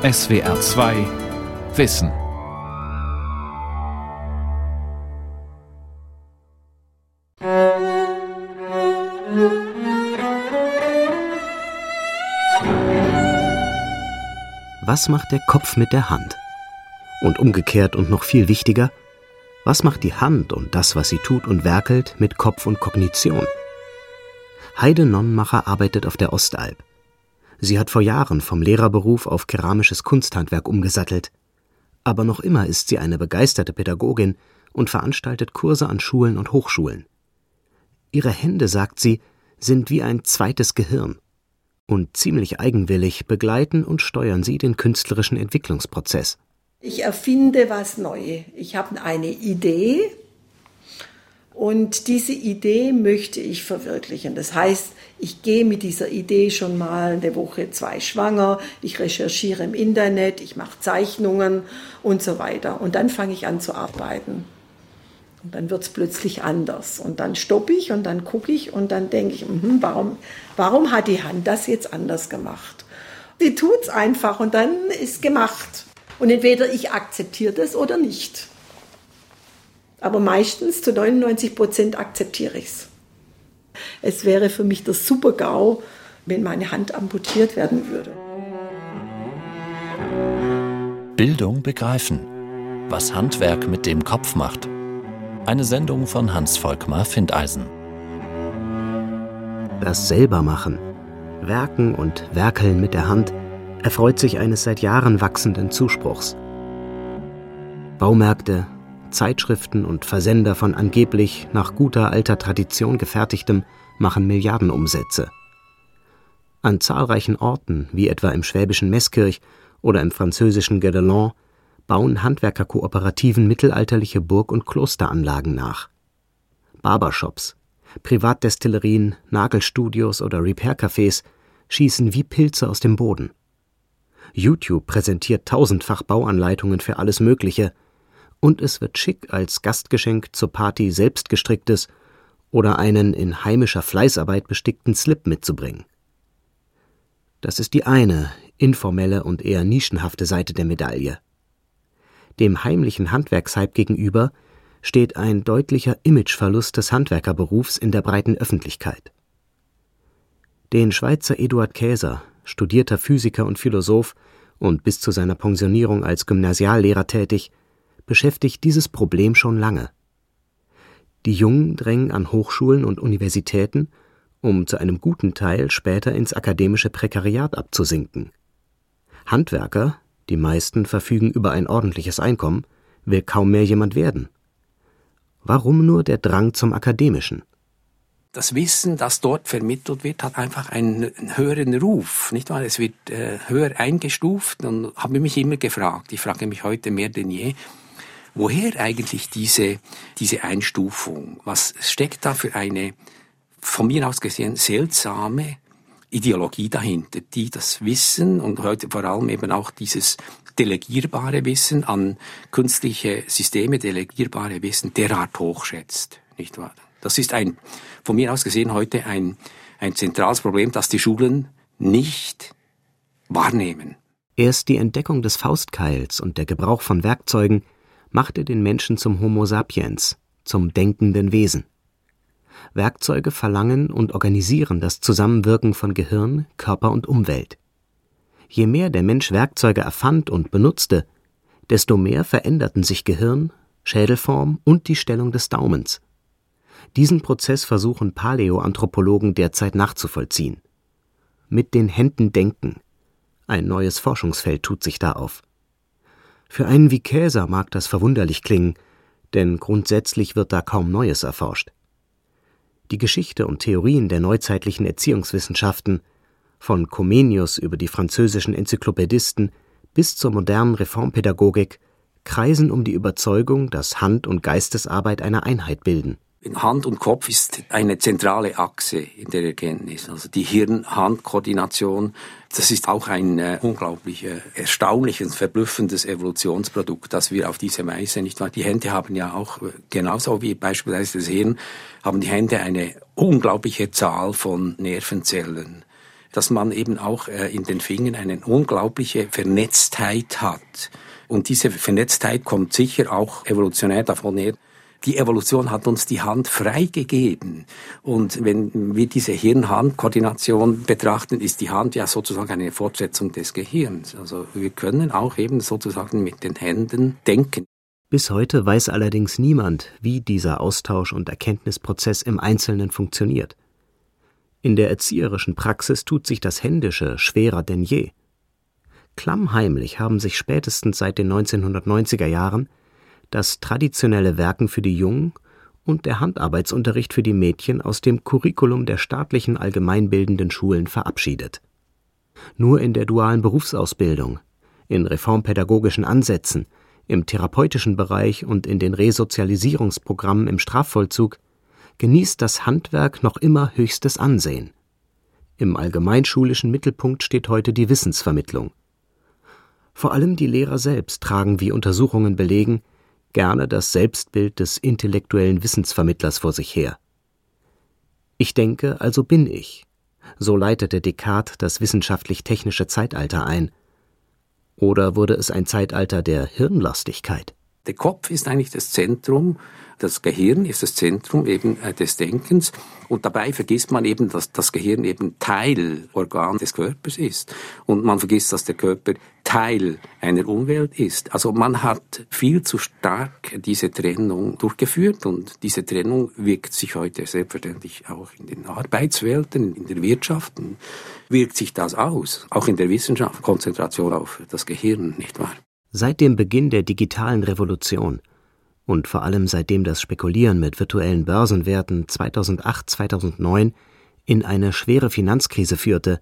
SWR 2 Wissen. Was macht der Kopf mit der Hand? Und umgekehrt und noch viel wichtiger, was macht die Hand und das, was sie tut und werkelt, mit Kopf und Kognition? Heide Nonnenmacher arbeitet auf der Ostalb. Sie hat vor Jahren vom Lehrerberuf auf keramisches Kunsthandwerk umgesattelt. Aber noch immer ist sie eine begeisterte Pädagogin und veranstaltet Kurse an Schulen und Hochschulen. Ihre Hände, sagt sie, sind wie ein zweites Gehirn. Und ziemlich eigenwillig begleiten und steuern sie den künstlerischen Entwicklungsprozess. Ich erfinde was Neues. Ich habe eine Idee und diese Idee möchte ich verwirklichen. Das heißt, ich gehe mit dieser Idee schon mal eine Woche, zwei schwanger, ich recherchiere im Internet, ich mache Zeichnungen und so weiter. Und dann fange ich an zu arbeiten. Und dann wird es plötzlich anders. Und dann stoppe ich und dann gucke ich und dann denke ich, mh, warum, warum hat die Hand das jetzt anders gemacht? Tut es einfach und dann ist gemacht. Und entweder ich akzeptiere das oder nicht. Aber meistens zu 99 Prozent akzeptiere ich es. Es wäre für mich der Super-GAU, wenn meine Hand amputiert werden würde. Bildung begreifen. Was Handwerk mit dem Kopf macht. Eine Sendung von Hans-Volkmar Findeisen. Das Selbermachen, Werken und Werkeln mit der Hand erfreut sich eines seit Jahren wachsenden Zuspruchs. Baumärkte, Zeitschriften und Versender von angeblich nach guter alter Tradition gefertigtem machen Milliardenumsätze. An zahlreichen Orten, wie etwa im schwäbischen Meßkirch oder im französischen Guédelon, bauen Handwerkerkooperativen mittelalterliche Burg- und Klosteranlagen nach. Barbershops, Privatdestillerien, Nagelstudios oder Repair-Cafés schießen wie Pilze aus dem Boden. YouTube präsentiert tausendfach Bauanleitungen für alles Mögliche – und es wird schick als Gastgeschenk zur Party selbstgestricktes oder einen in heimischer Fleißarbeit bestickten Slip mitzubringen. Das ist die eine, informelle und eher nischenhafte Seite der Medaille. Dem heimlichen Handwerkshype gegenüber steht ein deutlicher Imageverlust des Handwerkerberufs in der breiten Öffentlichkeit. Den Schweizer Eduard Käser, studierter Physiker und Philosoph und bis zu seiner Pensionierung als Gymnasiallehrer tätig, beschäftigt dieses Problem schon lange. Die Jungen drängen an Hochschulen und Universitäten, um zu einem guten Teil später ins akademische Prekariat abzusinken. Handwerker, die meisten verfügen über ein ordentliches Einkommen, will kaum mehr jemand werden. Warum nur der Drang zum Akademischen? das Wissen, das dort vermittelt wird, hat einfach einen, höheren Ruf, nicht wahr? Es wird äh, höher eingestuft und habe mich immer gefragt, ich frage mich heute mehr denn je, Woher eigentlich diese, diese Einstufung? Was steckt da für eine, von mir aus gesehen, seltsame Ideologie dahinter, die das Wissen und heute vor allem eben auch dieses delegierbare Wissen an künstliche Systeme, delegierbare Wissen derart hochschätzt, nicht wahr? Das ist ein, von mir aus gesehen heute ein, ein zentrales Problem, das die Schulen nicht wahrnehmen. Erst die Entdeckung des Faustkeils und der Gebrauch von Werkzeugen machte den Menschen zum Homo sapiens, zum denkenden Wesen. Werkzeuge verlangen und organisieren das Zusammenwirken von Gehirn, Körper und Umwelt. Je mehr der Mensch Werkzeuge erfand und benutzte, desto mehr veränderten sich Gehirn, Schädelform und die Stellung des Daumens. Diesen Prozess versuchen Paläoanthropologen derzeit nachzuvollziehen. Mit den Händen denken. Ein neues Forschungsfeld tut sich da auf. Für einen wie Käser mag das verwunderlich klingen, denn grundsätzlich wird da kaum Neues erforscht. Die Geschichte und Theorien der neuzeitlichen Erziehungswissenschaften, von Comenius über die französischen Enzyklopädisten bis zur modernen Reformpädagogik, kreisen um die Überzeugung, dass Hand- und Geistesarbeit eine Einheit bilden. Hand und Kopf ist eine zentrale Achse in der Erkenntnis. Also die Hirn-Hand-Koordination, das ist auch ein äh, unglaublich äh, erstaunliches, verblüffendes Evolutionsprodukt, das wir auf diese Weise nicht wahr. Die Hände haben ja auch, äh, genauso wie beispielsweise das Hirn, haben die Hände eine unglaubliche Zahl von Nervenzellen dass man eben auch äh, in den Fingern eine unglaubliche Vernetztheit hat. Und diese Vernetztheit kommt sicher auch evolutionär davon her, die Evolution hat uns die Hand freigegeben. Und wenn wir diese Hirn-Hand-Koordination betrachten, ist die Hand ja sozusagen eine Fortsetzung des Gehirns. Also wir können auch eben sozusagen mit den Händen denken. Bis heute weiß allerdings niemand, wie dieser Austausch und Erkenntnisprozess im Einzelnen funktioniert. In der erzieherischen Praxis tut sich das Händische schwerer denn je. Klammheimlich haben sich spätestens seit den 1990er Jahren das traditionelle Werken für die Jungen und der Handarbeitsunterricht für die Mädchen aus dem Curriculum der staatlichen allgemeinbildenden Schulen verabschiedet. Nur in der dualen Berufsausbildung, in reformpädagogischen Ansätzen, im therapeutischen Bereich und in den Resozialisierungsprogrammen im Strafvollzug genießt das Handwerk noch immer höchstes Ansehen. Im allgemeinschulischen Mittelpunkt steht heute die Wissensvermittlung. Vor allem die Lehrer selbst tragen, wie Untersuchungen belegen, gerne das Selbstbild des intellektuellen Wissensvermittlers vor sich her. Ich denke, also bin ich. So leitete Descartes das wissenschaftlich-technische Zeitalter ein. Oder wurde es ein Zeitalter der Hirnlastigkeit? Der Kopf ist eigentlich das Zentrum das Gehirn ist das Zentrum eben äh, des Denkens und dabei vergisst man eben, dass das Gehirn eben Teilorgan des Körpers ist und man vergisst, dass der Körper Teil einer Umwelt ist. Also man hat viel zu stark diese Trennung durchgeführt und diese Trennung wirkt sich heute selbstverständlich auch in den Arbeitswelten, in der Wirtschaft, wirkt sich das aus, auch in der Wissenschaft, Konzentration auf das Gehirn, nicht wahr? Seit dem Beginn der digitalen Revolution und vor allem seitdem das Spekulieren mit virtuellen Börsenwerten 2008, 2009 in eine schwere Finanzkrise führte,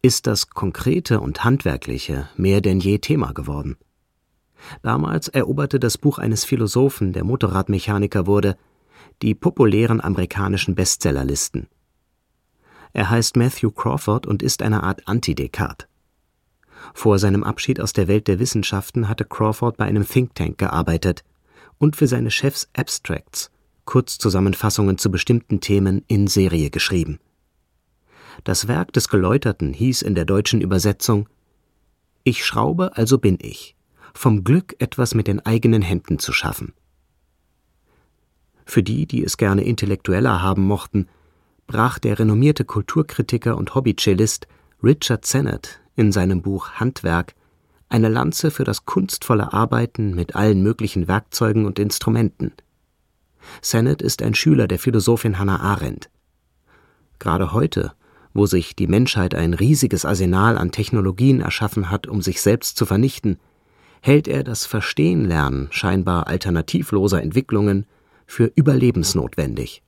ist das Konkrete und Handwerkliche mehr denn je Thema geworden. Damals eroberte das Buch eines Philosophen, der Motorradmechaniker wurde, die populären amerikanischen Bestsellerlisten. Er heißt Matthew Crawford und ist eine Art Anti-Descartes. Vor seinem Abschied aus der Welt der Wissenschaften hatte Crawford bei einem Think Tank gearbeitet und für seine Chefs Abstracts, Kurzzusammenfassungen zu bestimmten Themen in Serie geschrieben. Das Werk des Geläuterten hieß in der deutschen Übersetzung Ich schraube, also bin ich, vom Glück etwas mit den eigenen Händen zu schaffen. Für die, die es gerne intellektueller haben mochten, brach der renommierte Kulturkritiker und Hobbycellist Richard Sennett in seinem Buch Handwerk eine Lanze für das kunstvolle Arbeiten mit allen möglichen Werkzeugen und Instrumenten. Sennett ist ein Schüler der Philosophin Hannah Arendt. Gerade heute, wo sich die Menschheit ein riesiges Arsenal an Technologien erschaffen hat, um sich selbst zu vernichten, hält er das Verstehenlernen scheinbar alternativloser Entwicklungen für überlebensnotwendig.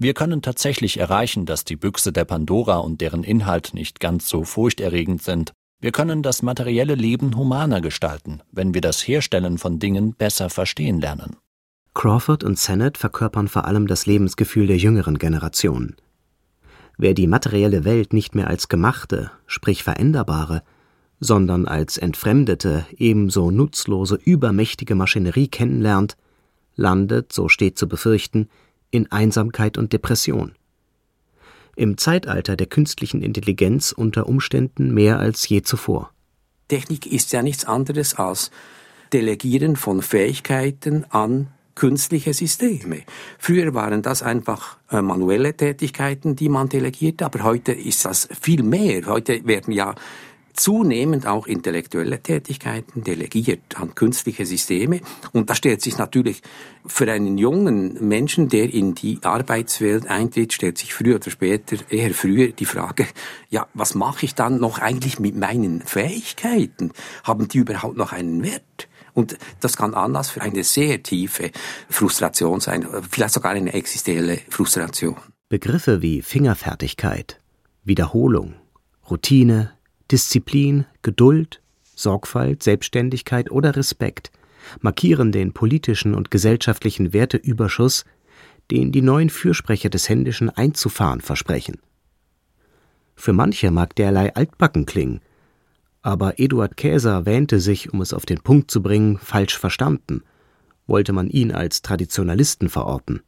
Wir können tatsächlich erreichen, dass die Büchse der Pandora und deren Inhalt nicht ganz so furchterregend sind, wir können das materielle Leben humaner gestalten, wenn wir das Herstellen von Dingen besser verstehen lernen. Crawford und Sennett verkörpern vor allem das Lebensgefühl der jüngeren Generationen. Wer die materielle Welt nicht mehr als gemachte, sprich veränderbare, sondern als entfremdete, ebenso nutzlose, übermächtige Maschinerie kennenlernt, landet, so steht zu befürchten, in Einsamkeit und Depression im Zeitalter der künstlichen Intelligenz unter Umständen mehr als je zuvor. Technik ist ja nichts anderes als Delegieren von Fähigkeiten an künstliche Systeme. Früher waren das einfach äh, manuelle Tätigkeiten, die man delegierte, aber heute ist das viel mehr. Heute werden ja zunehmend auch intellektuelle Tätigkeiten delegiert an künstliche Systeme. Und da stellt sich natürlich für einen jungen Menschen, der in die Arbeitswelt eintritt, stellt sich früher oder später, eher früher die Frage, ja, was mache ich dann noch eigentlich mit meinen Fähigkeiten? Haben die überhaupt noch einen Wert? Und das kann Anlass für eine sehr tiefe Frustration sein, vielleicht sogar eine existenzielle Frustration. Begriffe wie Fingerfertigkeit, Wiederholung, Routine, Disziplin, Geduld, Sorgfalt, Selbstständigkeit oder Respekt markieren den politischen und gesellschaftlichen Werteüberschuss, den die neuen Fürsprecher des Händischen einzufahren versprechen. Für manche mag derlei altbacken klingen, aber Eduard Käser wähnte sich, um es auf den Punkt zu bringen, falsch verstanden, wollte man ihn als Traditionalisten verorten.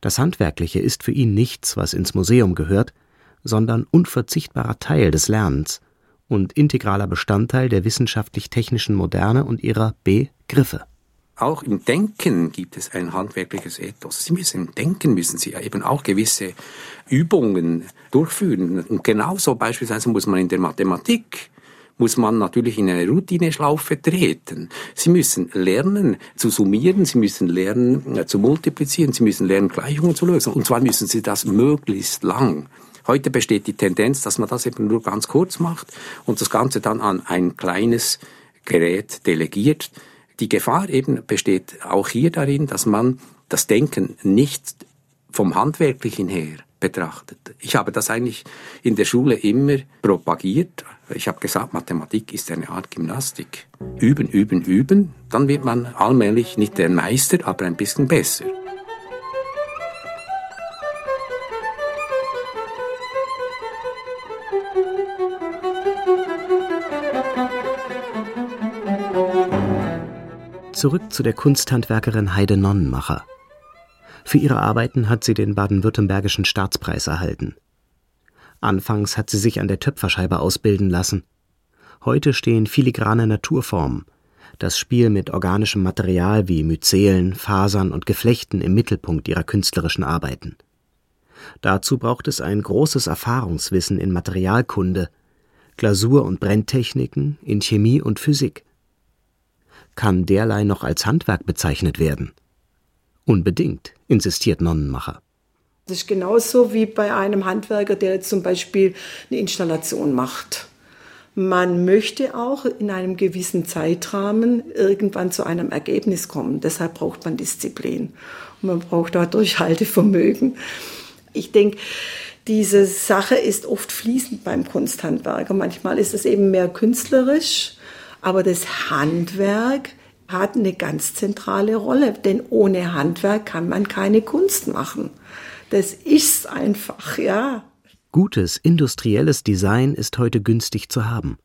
Das Handwerkliche ist für ihn nichts, was ins Museum gehört, sondern unverzichtbarer Teil des Lernens und integraler Bestandteil der wissenschaftlich-technischen Moderne und ihrer Begriffe. Auch im Denken gibt es ein handwerkliches Ethos. Sie müssen denken, müssen Sie eben auch gewisse Übungen durchführen. Und genauso beispielsweise muss man in der Mathematik muss man natürlich in eine Routineschlaufe treten. Sie müssen lernen zu summieren, Sie müssen lernen äh, zu multiplizieren, Sie müssen lernen Gleichungen zu lösen. Und zwar müssen Sie das möglichst lang. Heute besteht die Tendenz, dass man das eben nur ganz kurz macht und das Ganze dann an ein kleines Gerät delegiert. Die Gefahr eben besteht auch hier darin, dass man das Denken nicht vom Handwerklichen her betrachtet. Ich habe das eigentlich in der Schule immer propagiert. Ich habe gesagt, Mathematik ist eine Art Gymnastik. Üben, üben, üben, dann wird man allmählich nicht der Meister, aber ein bisschen besser. Zurück zu der Kunsthandwerkerin Heide Nonnenmacher. Für ihre Arbeiten hat sie den baden-württembergischen Staatspreis erhalten. Anfangs hat sie sich an der Töpferscheibe ausbilden lassen. Heute stehen filigrane Naturformen, das Spiel mit organischem Material wie Myzelen, Fasern und Geflechten im Mittelpunkt ihrer künstlerischen Arbeiten. Dazu braucht es ein großes Erfahrungswissen in Materialkunde, Glasur- und Brenntechniken, in Chemie und Physik. Kann derlei noch als Handwerk bezeichnet werden? Unbedingt, insistiert Nonnenmacher. Das ist genauso wie bei einem Handwerker, der zum Beispiel eine Installation macht. Man möchte auch in einem gewissen Zeitrahmen irgendwann zu einem Ergebnis kommen. Deshalb braucht man Disziplin. Und man braucht auch Durchhaltevermögen. Ich denke, diese Sache ist oft fließend beim Kunsthandwerker. Manchmal ist es eben mehr künstlerisch, aber das Handwerk hat eine ganz zentrale Rolle, denn ohne Handwerk kann man keine Kunst machen. Das ist einfach, ja. Gutes industrielles Design ist heute günstig zu haben.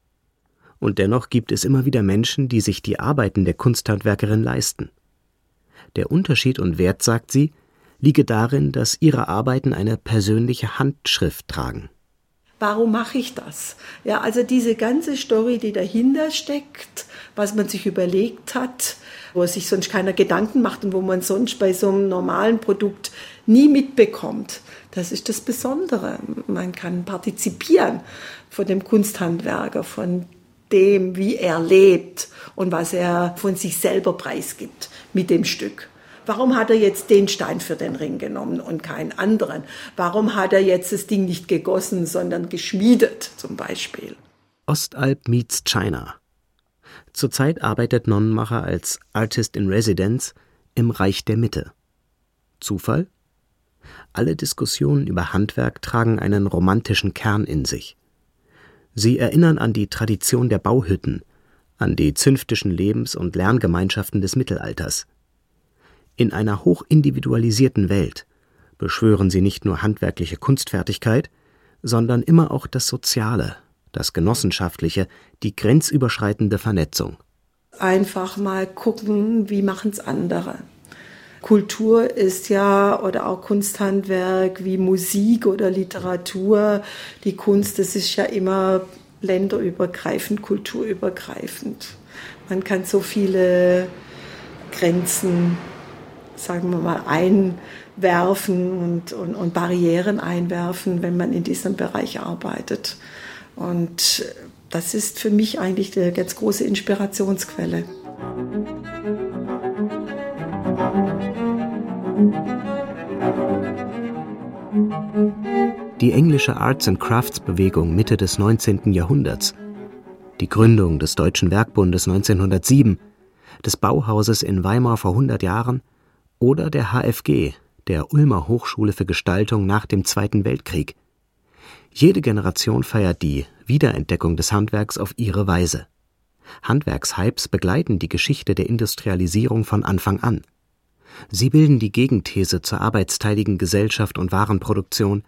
Und dennoch gibt es immer wieder Menschen, die sich die Arbeiten der Kunsthandwerkerin leisten. Der Unterschied und Wert, sagt sie, liege darin, dass ihre Arbeiten eine persönliche Handschrift tragen. Warum mache ich das? Ja, also diese ganze Story, die dahinter steckt, was man sich überlegt hat, wo sich sonst keiner Gedanken macht und wo man sonst bei so einem normalen Produkt nie mitbekommt. Das ist das Besondere. Man kann partizipieren von dem Kunsthandwerker, von dem, wie er lebt und was er von sich selber preisgibt mit dem Stück. Warum hat er jetzt den Stein für den Ring genommen und keinen anderen? Warum hat er jetzt das Ding nicht gegossen, sondern geschmiedet zum Beispiel? Ostalb meets China. Zurzeit arbeitet Nonnenmacher als Artist in Residence im Reich der Mitte. Zufall? Alle Diskussionen über Handwerk tragen einen romantischen Kern in sich. Sie erinnern an die Tradition der Bauhütten, an die zünftischen Lebens- und Lerngemeinschaften des Mittelalters. In einer hochindividualisierten Welt beschwören sie nicht nur handwerkliche Kunstfertigkeit, sondern immer auch das Soziale, das Genossenschaftliche, die grenzüberschreitende Vernetzung. Einfach mal gucken, wie machen es andere. Kultur ist ja, oder auch Kunsthandwerk wie Musik oder Literatur, die Kunst, das ist ja immer länderübergreifend, kulturübergreifend. Man kann so viele Grenzen sagen wir mal, einwerfen und, und, und Barrieren einwerfen, wenn man in diesem Bereich arbeitet. Und das ist für mich eigentlich eine ganz große Inspirationsquelle. Die englische Arts and Crafts Bewegung Mitte des 19. Jahrhunderts, die Gründung des Deutschen Werkbundes 1907, des Bauhauses in Weimar vor 100 Jahren oder der HFG, der Ulmer Hochschule für Gestaltung nach dem Zweiten Weltkrieg. Jede Generation feiert die Wiederentdeckung des Handwerks auf ihre Weise. Handwerkshypes begleiten die Geschichte der Industrialisierung von Anfang an. Sie bilden die Gegenthese zur arbeitsteiligen Gesellschaft und Warenproduktion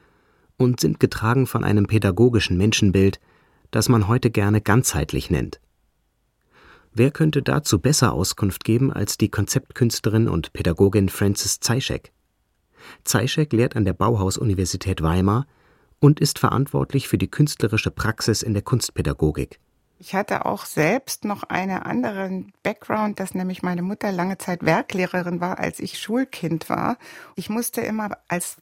und sind getragen von einem pädagogischen Menschenbild, das man heute gerne ganzheitlich nennt. Wer könnte dazu besser Auskunft geben als die Konzeptkünstlerin und Pädagogin Frances Zeischek? Zeischek lehrt an der Bauhaus-Universität Weimar und ist verantwortlich für die künstlerische Praxis in der Kunstpädagogik. Ich hatte auch selbst noch einen anderen Background, dass nämlich meine Mutter lange Zeit Werklehrerin war, als ich Schulkind war. Ich musste immer als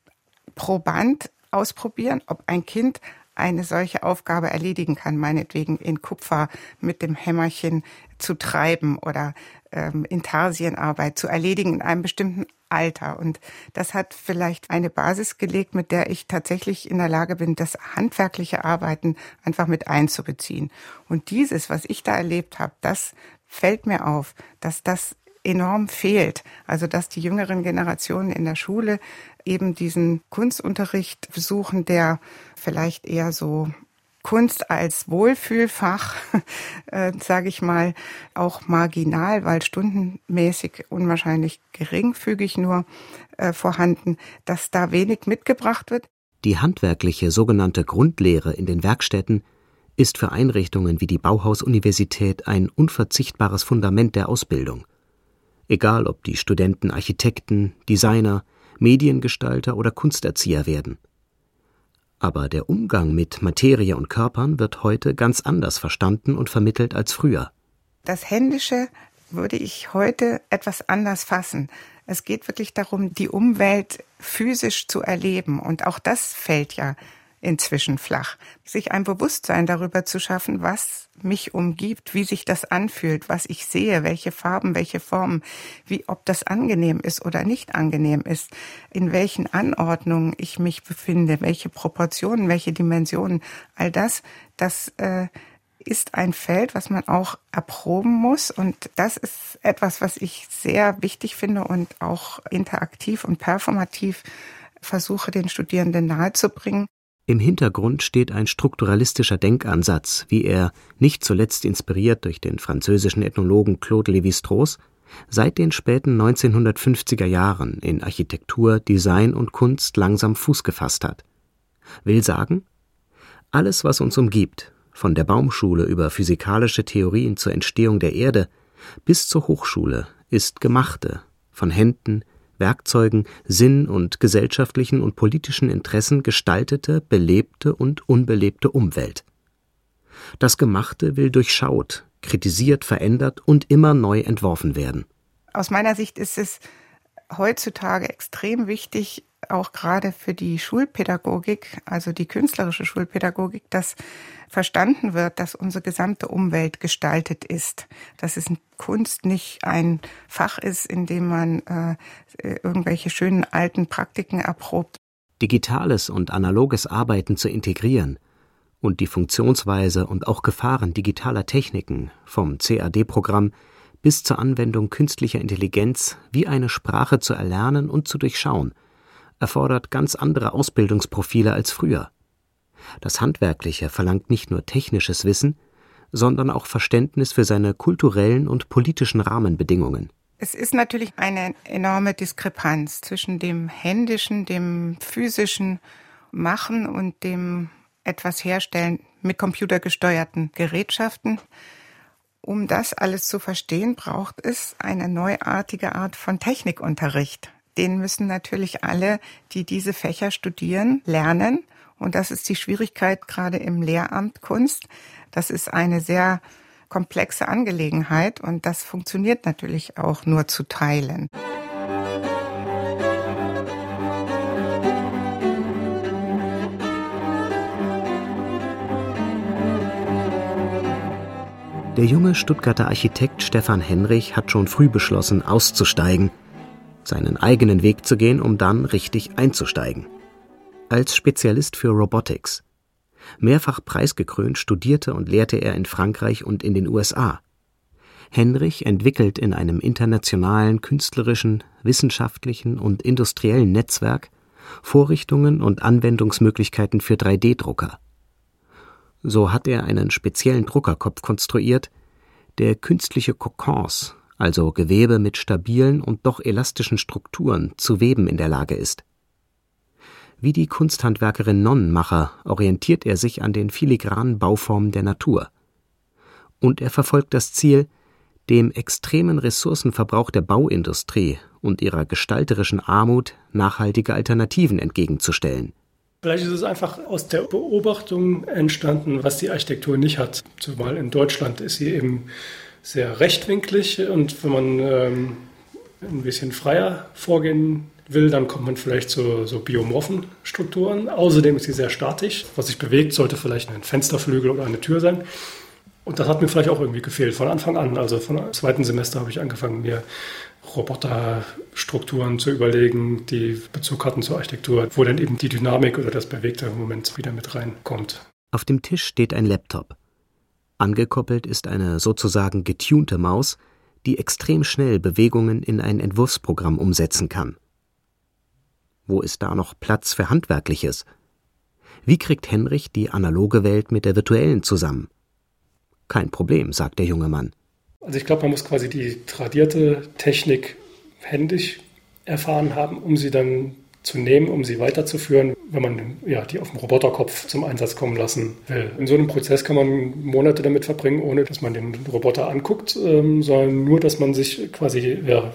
Proband ausprobieren, ob ein Kind eine solche Aufgabe erledigen kann, meinetwegen in Kupfer mit dem Hämmerchen zu treiben oder ähm, Intarsienarbeit zu erledigen in einem bestimmten Alter. Und das hat vielleicht eine Basis gelegt, mit der ich tatsächlich in der Lage bin, das handwerkliche Arbeiten einfach mit einzubeziehen. Und dieses, was ich da erlebt habe, das fällt mir auf, dass das enorm fehlt. Also dass die jüngeren Generationen in der Schule eben diesen Kunstunterricht suchen, der vielleicht eher so Kunst als Wohlfühlfach, äh, sage ich mal, auch marginal, weil stundenmäßig unwahrscheinlich geringfügig nur äh, vorhanden, dass da wenig mitgebracht wird. Die handwerkliche sogenannte Grundlehre in den Werkstätten ist für Einrichtungen wie die Bauhaus-Universität ein unverzichtbares Fundament der Ausbildung. Egal, ob die Studenten Architekten, Designer, Mediengestalter oder Kunsterzieher werden. Aber der Umgang mit Materie und Körpern wird heute ganz anders verstanden und vermittelt als früher. Das Händische würde ich heute etwas anders fassen. Es geht wirklich darum, die Umwelt physisch zu erleben. Und auch das fällt ja inzwischen flach. Sich ein Bewusstsein darüber zu schaffen, was mich umgibt, wie sich das anfühlt, was ich sehe, welche Farben, welche Formen, wie ob das angenehm ist oder nicht angenehm ist, in welchen Anordnungen ich mich befinde, welche Proportionen, welche Dimensionen, all das, das äh, ist ein Feld, was man auch erproben muss. Und das ist etwas, was ich sehr wichtig finde und auch interaktiv und performativ versuche, den Studierenden nahezubringen. Im Hintergrund steht ein strukturalistischer Denkansatz, wie er, nicht zuletzt inspiriert durch den französischen Ethnologen Claude Lévi-Strauss, seit den späten 1950er Jahren in Architektur, Design und Kunst langsam Fuß gefasst hat. Will sagen, alles, was uns umgibt, von der Baumschule über physikalische Theorien zur Entstehung der Erde bis zur Hochschule, ist gemachte, von Händen, Werkzeugen, Sinn und gesellschaftlichen und politischen Interessen gestaltete, belebte und unbelebte Umwelt. Das Gemachte will durchschaut, kritisiert, verändert und immer neu entworfen werden. Aus meiner Sicht ist es heutzutage extrem wichtig, auch gerade für die Schulpädagogik, also die künstlerische Schulpädagogik, dass verstanden wird, dass unsere gesamte Umwelt gestaltet ist, dass es Kunst nicht ein Fach ist, in dem man äh, irgendwelche schönen alten Praktiken erprobt. Digitales und analoges Arbeiten zu integrieren und die Funktionsweise und auch Gefahren digitaler Techniken vom CAD-Programm bis zur Anwendung künstlicher Intelligenz wie eine Sprache zu erlernen und zu durchschauen – erfordert ganz andere Ausbildungsprofile als früher. Das Handwerkliche verlangt nicht nur technisches Wissen, sondern auch Verständnis für seine kulturellen und politischen Rahmenbedingungen. Es ist natürlich eine enorme Diskrepanz zwischen dem händischen, dem physischen Machen und dem etwas herstellen mit computergesteuerten Gerätschaften. Um das alles zu verstehen, braucht es eine neuartige Art von Technikunterricht den müssen natürlich alle, die diese Fächer studieren, lernen. Und das ist die Schwierigkeit gerade im Lehramt Kunst. Das ist eine sehr komplexe Angelegenheit und das funktioniert natürlich auch nur zu Teilen. Der junge Stuttgarter Architekt Stefan Henrich hat schon früh beschlossen, auszusteigen seinen eigenen Weg zu gehen, um dann richtig einzusteigen. Als Spezialist für Robotics. Mehrfach preisgekrönt studierte und lehrte er in Frankreich und in den USA. Henrich entwickelt in einem internationalen künstlerischen, wissenschaftlichen und industriellen Netzwerk Vorrichtungen und Anwendungsmöglichkeiten für 3D-Drucker. So hat er einen speziellen Druckerkopf konstruiert, der künstliche Kokons also Gewebe mit stabilen und doch elastischen Strukturen, zu weben in der Lage ist. Wie die Kunsthandwerkerin Nonnenmacher orientiert er sich an den filigranen Bauformen der Natur. Und er verfolgt das Ziel, dem extremen Ressourcenverbrauch der Bauindustrie und ihrer gestalterischen Armut nachhaltige Alternativen entgegenzustellen Vielleicht ist es einfach aus der Beobachtung entstanden, was die Architektur nicht hat. Zumal in Deutschland ist sie eben sehr rechtwinklig und wenn man ähm, ein bisschen freier vorgehen will, dann kommt man vielleicht zu so biomorphen Strukturen. Außerdem ist sie sehr statisch. Was sich bewegt, sollte vielleicht ein Fensterflügel oder eine Tür sein. Und das hat mir vielleicht auch irgendwie gefehlt von Anfang an. Also vom zweiten Semester habe ich angefangen, mir Roboterstrukturen zu überlegen, die Bezug hatten zur Architektur, wo dann eben die Dynamik oder das bewegte Moment wieder mit reinkommt. Auf dem Tisch steht ein Laptop. Angekoppelt ist eine sozusagen getunte Maus, die extrem schnell Bewegungen in ein Entwurfsprogramm umsetzen kann. Wo ist da noch Platz für Handwerkliches? Wie kriegt Henrich die analoge Welt mit der virtuellen zusammen? Kein Problem, sagt der junge Mann. Also ich glaube, man muss quasi die tradierte Technik händisch erfahren haben, um sie dann zu nehmen, um sie weiterzuführen, wenn man ja, die auf dem Roboterkopf zum Einsatz kommen lassen will. In so einem Prozess kann man Monate damit verbringen, ohne dass man den Roboter anguckt, ähm, sondern nur, dass man sich quasi ja,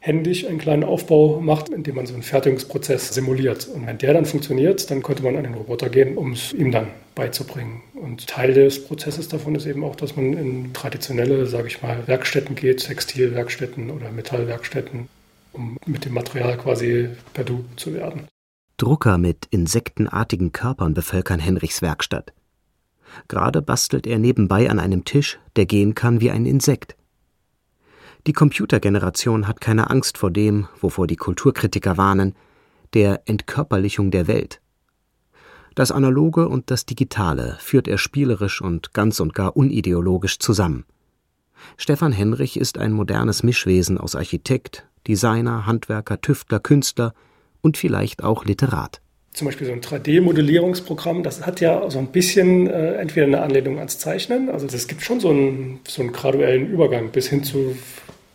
händisch einen kleinen Aufbau macht, indem man so einen Fertigungsprozess simuliert. Und wenn der dann funktioniert, dann könnte man an den Roboter gehen, um es ihm dann beizubringen. Und Teil des Prozesses davon ist eben auch, dass man in traditionelle, sage ich mal, Werkstätten geht, Textilwerkstätten oder Metallwerkstätten, um mit dem Material quasi per Du zu werden. Drucker mit insektenartigen Körpern bevölkern Henrichs Werkstatt. Gerade bastelt er nebenbei an einem Tisch, der gehen kann wie ein Insekt. Die Computergeneration hat keine Angst vor dem, wovor die Kulturkritiker warnen, der Entkörperlichung der Welt. Das Analoge und das Digitale führt er spielerisch und ganz und gar unideologisch zusammen. Stefan Henrich ist ein modernes Mischwesen aus Architekt, Designer, Handwerker, Tüftler, Künstler und vielleicht auch Literat. Zum Beispiel so ein 3D-Modellierungsprogramm, das hat ja so ein bisschen äh, entweder eine Anlehnung ans Zeichnen, also es gibt schon so einen, so einen graduellen Übergang bis hin zu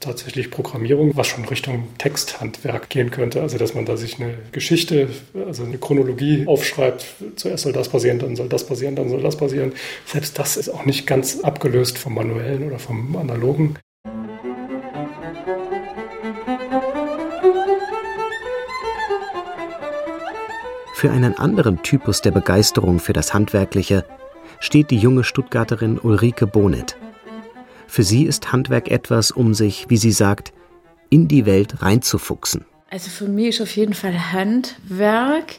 tatsächlich Programmierung, was schon Richtung Texthandwerk gehen könnte. Also dass man da sich eine Geschichte, also eine Chronologie aufschreibt. Zuerst soll das passieren, dann soll das passieren, dann soll das passieren. Selbst das ist auch nicht ganz abgelöst vom manuellen oder vom analogen. Für einen anderen Typus der Begeisterung für das Handwerkliche steht die junge Stuttgarterin Ulrike Bonet. Für sie ist Handwerk etwas, um sich, wie sie sagt, in die Welt reinzufuchsen. Also für mich ist auf jeden Fall Handwerk,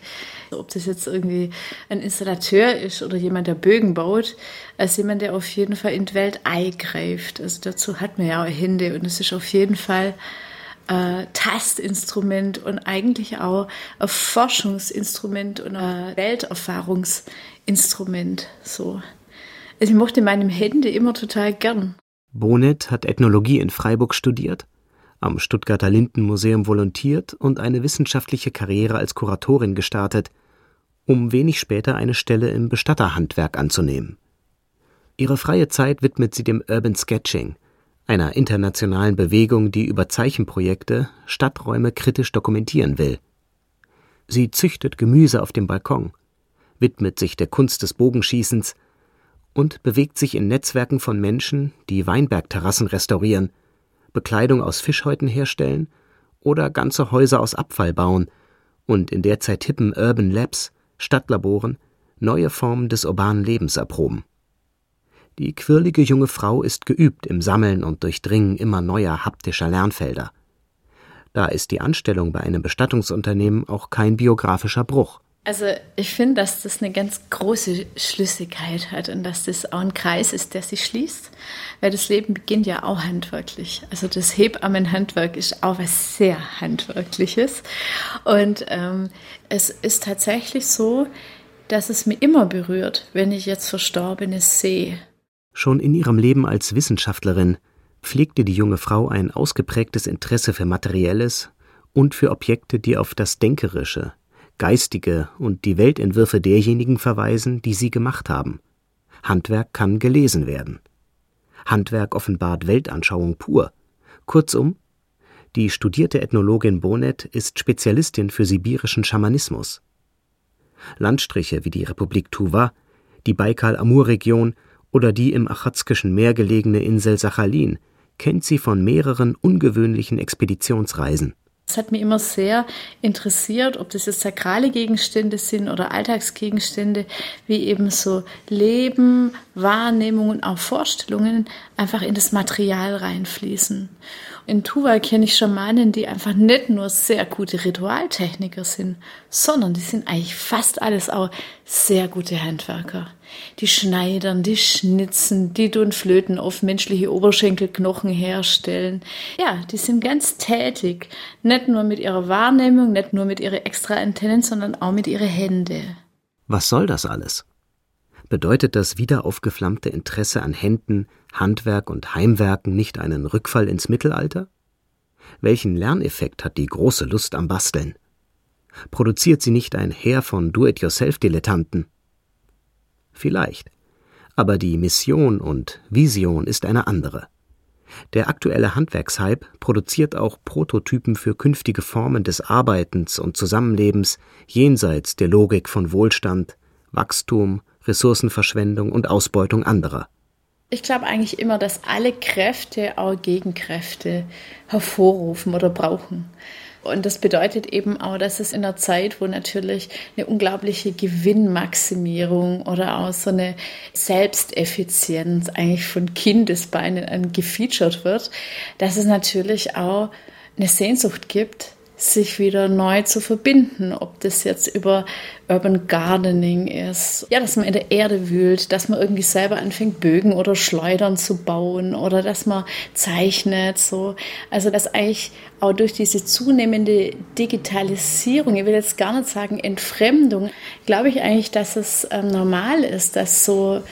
ob das jetzt irgendwie ein Installateur ist oder jemand, der Bögen baut, als jemand, der auf jeden Fall in die Welt eingreift. Also dazu hat man ja auch Hände und es ist auf jeden Fall äh, Tastinstrument und eigentlich auch ein Forschungsinstrument und ein Welterfahrungsinstrument. So. Also ich mochte meine Hände immer total gern. Bonet hat Ethnologie in Freiburg studiert, am Stuttgarter Lindenmuseum volontiert und eine wissenschaftliche Karriere als Kuratorin gestartet, um wenig später eine Stelle im Bestatterhandwerk anzunehmen. Ihre freie Zeit widmet sie dem Urban Sketching, einer internationalen Bewegung, die über Zeichenprojekte Stadträume kritisch dokumentieren will. Sie züchtet Gemüse auf dem Balkon, widmet sich der Kunst des Bogenschießens und bewegt sich in Netzwerken von Menschen, die Weinbergterrassen restaurieren, Bekleidung aus Fischhäuten herstellen oder ganze Häuser aus Abfall bauen und in derzeit hippen Urban Labs, Stadtlaboren, neue Formen des urbanen Lebens erproben. Die quirlige junge Frau ist geübt im Sammeln und Durchdringen immer neuer haptischer Lernfelder. Da ist die Anstellung bei einem Bestattungsunternehmen auch kein biografischer Bruch. Also ich finde, dass das eine ganz große Schlüssigkeit hat und dass das auch ein Kreis ist, der sich schließt, weil das Leben beginnt ja auch handwerklich. Also das Hebammenhandwerk ist auch was sehr handwerkliches und ähm, es ist tatsächlich so, dass es mich immer berührt, wenn ich jetzt Verstorbenes sehe. Schon in ihrem Leben als Wissenschaftlerin pflegte die junge Frau ein ausgeprägtes Interesse für Materielles und für Objekte, die auf das Denkerische, Geistige und die Weltentwürfe derjenigen verweisen, die sie gemacht haben. Handwerk kann gelesen werden. Handwerk offenbart Weltanschauung pur. Kurzum, die studierte Ethnologin Bonet ist Spezialistin für sibirischen Schamanismus. Landstriche wie die Republik Tuwa, die Baikal-Amur-Region oder die im Achatskischen Meer gelegene Insel Sachalin kennt sie von mehreren ungewöhnlichen Expeditionsreisen. Es hat mich immer sehr interessiert, ob das jetzt sakrale Gegenstände sind oder Alltagsgegenstände, wie eben so Leben, Wahrnehmungen auch Vorstellungen einfach in das Material reinfließen. In Tuval kenne ich Schamanen, die einfach nicht nur sehr gute Ritualtechniker sind, sondern die sind eigentlich fast alles auch sehr gute Handwerker. Die schneidern, die schnitzen, die tun Flöten auf menschliche Oberschenkelknochen herstellen. Ja, die sind ganz tätig. Nicht nur mit ihrer Wahrnehmung, nicht nur mit ihren extra Antennen, sondern auch mit ihren Händen. Was soll das alles? Bedeutet das wieder aufgeflammte Interesse an Händen, Handwerk und Heimwerken nicht einen Rückfall ins Mittelalter? Welchen Lerneffekt hat die große Lust am Basteln? Produziert sie nicht ein Heer von Do-it-yourself-Dilettanten? Vielleicht. Aber die Mission und Vision ist eine andere. Der aktuelle Handwerkshype produziert auch Prototypen für künftige Formen des Arbeitens und Zusammenlebens jenseits der Logik von Wohlstand, Wachstum, Ressourcenverschwendung und Ausbeutung anderer. Ich glaube eigentlich immer, dass alle Kräfte auch Gegenkräfte hervorrufen oder brauchen. Und das bedeutet eben auch, dass es in einer Zeit, wo natürlich eine unglaubliche Gewinnmaximierung oder auch so eine Selbsteffizienz eigentlich von Kindesbeinen gefeatured wird, dass es natürlich auch eine Sehnsucht gibt, sich wieder neu zu verbinden, ob das jetzt über Urban Gardening ist, ja, dass man in der Erde wühlt, dass man irgendwie selber anfängt, Bögen oder Schleudern zu bauen oder dass man zeichnet, so. Also, dass eigentlich auch durch diese zunehmende Digitalisierung, ich will jetzt gar nicht sagen Entfremdung, glaube ich eigentlich, dass es ähm, normal ist, dass so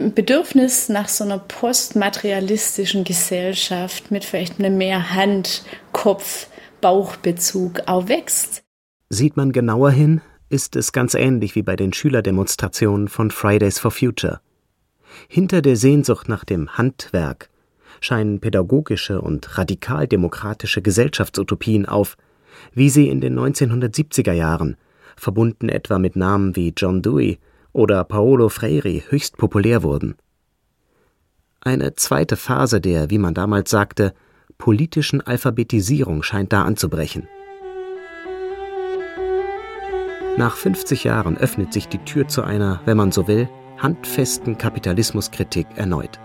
ein Bedürfnis nach so einer postmaterialistischen Gesellschaft mit vielleicht einem mehr Hand, Kopf, Bauchbezug auch wächst. Sieht man genauer hin, ist es ganz ähnlich wie bei den Schülerdemonstrationen von Fridays for Future. Hinter der Sehnsucht nach dem Handwerk scheinen pädagogische und radikaldemokratische Gesellschaftsutopien auf, wie sie in den 1970er Jahren, verbunden etwa mit Namen wie John Dewey oder Paolo Freire, höchst populär wurden. Eine zweite Phase der, wie man damals sagte, politischen Alphabetisierung scheint da anzubrechen. Nach 50 Jahren öffnet sich die Tür zu einer, wenn man so will, handfesten Kapitalismuskritik erneut.